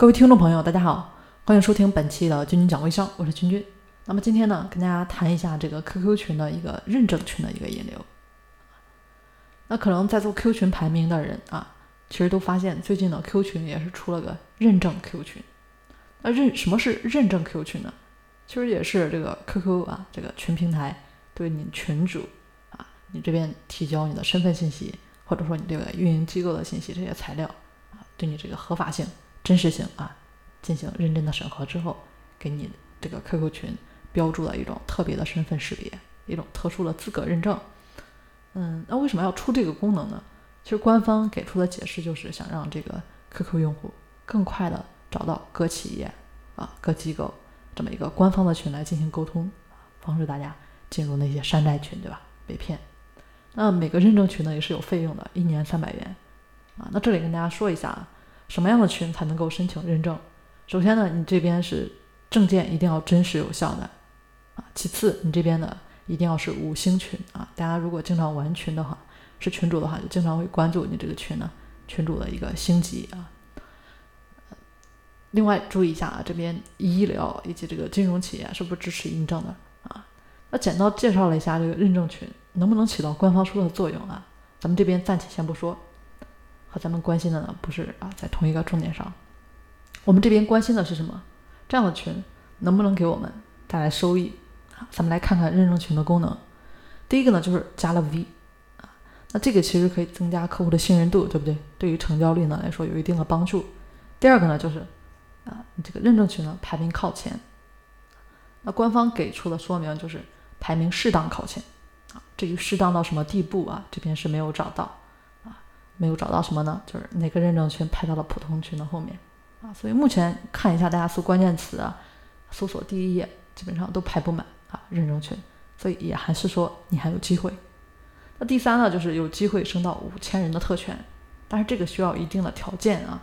各位听众朋友，大家好，欢迎收听本期的君君讲微商，我是君君。那么今天呢，跟大家谈一下这个 QQ 群的一个认证群的一个引流。那可能在做 Q 群排名的人啊，其实都发现最近的 Q 群也是出了个认证 Q 群。那认什么是认证 Q 群呢？其实也是这个 QQ 啊，这个群平台对你群主啊，你这边提交你的身份信息，或者说你这个运营机构的信息这些材料啊，对你这个合法性。真实性啊，进行认真的审核之后，给你这个 QQ 群标注了一种特别的身份识别，一种特殊的资格认证。嗯，那为什么要出这个功能呢？其实官方给出的解释就是想让这个 QQ 用户更快的找到各企业啊、各机构这么一个官方的群来进行沟通，防止大家进入那些山寨群，对吧？被骗。那每个认证群呢也是有费用的，一年三百元啊。那这里跟大家说一下啊。什么样的群才能够申请认证？首先呢，你这边是证件一定要真实有效的啊。其次，你这边呢一定要是五星群啊。大家如果经常玩群的话，是群主的话，就经常会关注你这个群呢，群主的一个星级啊。另外注意一下啊，这边医疗以及这个金融企业是不支持认证的啊？那简单介绍了一下这个认证群能不能起到官方说的作用啊？咱们这边暂且先不说。和咱们关心的呢，不是啊，在同一个重点上。我们这边关心的是什么？这样的群能不能给我们带来收益？啊，咱们来看看认证群的功能。第一个呢，就是加了 V 啊，那这个其实可以增加客户的信任度，对不对？对于成交率呢来说有一定的帮助。第二个呢，就是啊，你这个认证群呢排名靠前。那官方给出的说明就是排名适当靠前啊，至于适当到什么地步啊，这边是没有找到。没有找到什么呢？就是哪个认证群排到了普通群的后面啊？所以目前看一下，大家搜关键词啊，搜索第一页基本上都排不满啊，认证群，所以也还是说你还有机会。那第三呢，就是有机会升到五千人的特权，但是这个需要一定的条件啊，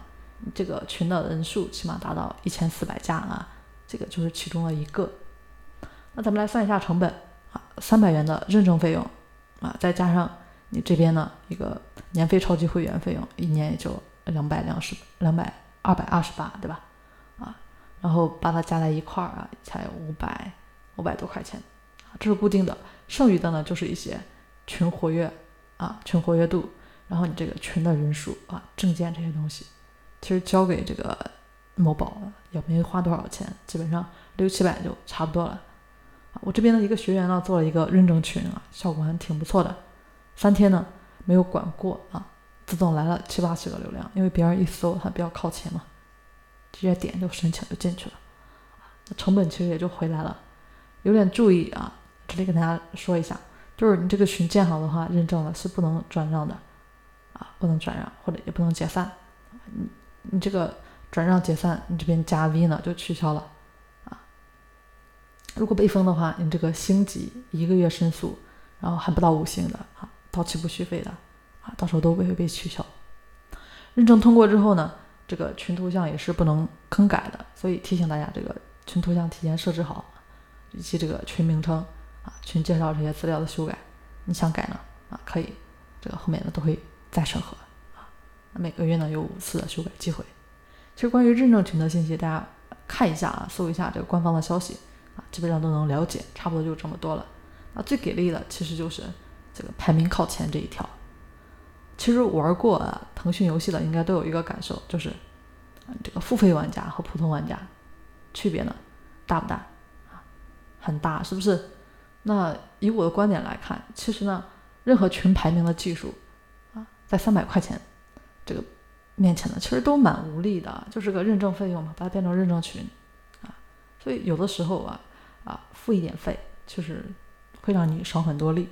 这个群的人数起码达到一千四百家啊，这个就是其中的一个。那咱们来算一下成本啊，三百元的认证费用啊，再加上。你这边呢，一个年费超级会员费用，一年也就两百两十两百二百二十八，对吧？啊，然后把它加在一块儿啊，才五百五百多块钱，啊，这是固定的。剩余的呢，就是一些群活跃啊，群活跃度，然后你这个群的人数啊，证件这些东西，其实交给这个某宝也没花多少钱，基本上六七百就差不多了。我这边的一个学员呢，做了一个认证群啊，效果还挺不错的。三天呢没有管过啊，自动来了七八十个流量，因为别人一搜它比较靠前嘛，直接点就申请就进去了，那成本其实也就回来了。有点注意啊，这里跟大家说一下，就是你这个群建好的话，认证了是不能转让的啊，不能转让或者也不能解散，你你这个转让解散，你这边加 V 呢就取消了啊。如果被封的话，你这个星级一个月申诉。然后还不到五星的，到期不续费的啊，到时候都会被取消。认证通过之后呢，这个群图像也是不能更改的，所以提醒大家，这个群图像提前设置好，以及这个群名称啊、群介绍这些资料的修改，你想改呢啊，可以，这个后面呢都会再审核啊。每个月呢有五次的修改机会。其实关于认证群的信息，大家看一下啊，搜一下这个官方的消息啊，基本上都能了解，差不多就这么多了。啊，最给力的其实就是这个排名靠前这一条。其实玩过啊腾讯游戏的应该都有一个感受，就是这个付费玩家和普通玩家区别呢大不大啊？很大，是不是？那以我的观点来看，其实呢，任何群排名的技术啊，在三百块钱这个面前呢，其实都蛮无力的，就是个认证费用嘛，把它变成认证群啊。所以有的时候啊啊，付一点费就是。会让你省很多力。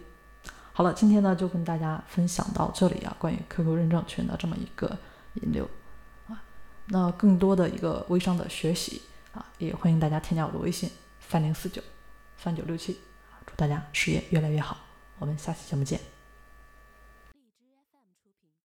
好了，今天呢就跟大家分享到这里啊，关于 QQ 认证群的这么一个引流啊，那更多的一个微商的学习啊，也欢迎大家添加我的微信三零四九三九六七啊，祝大家事业越来越好，我们下期节目见。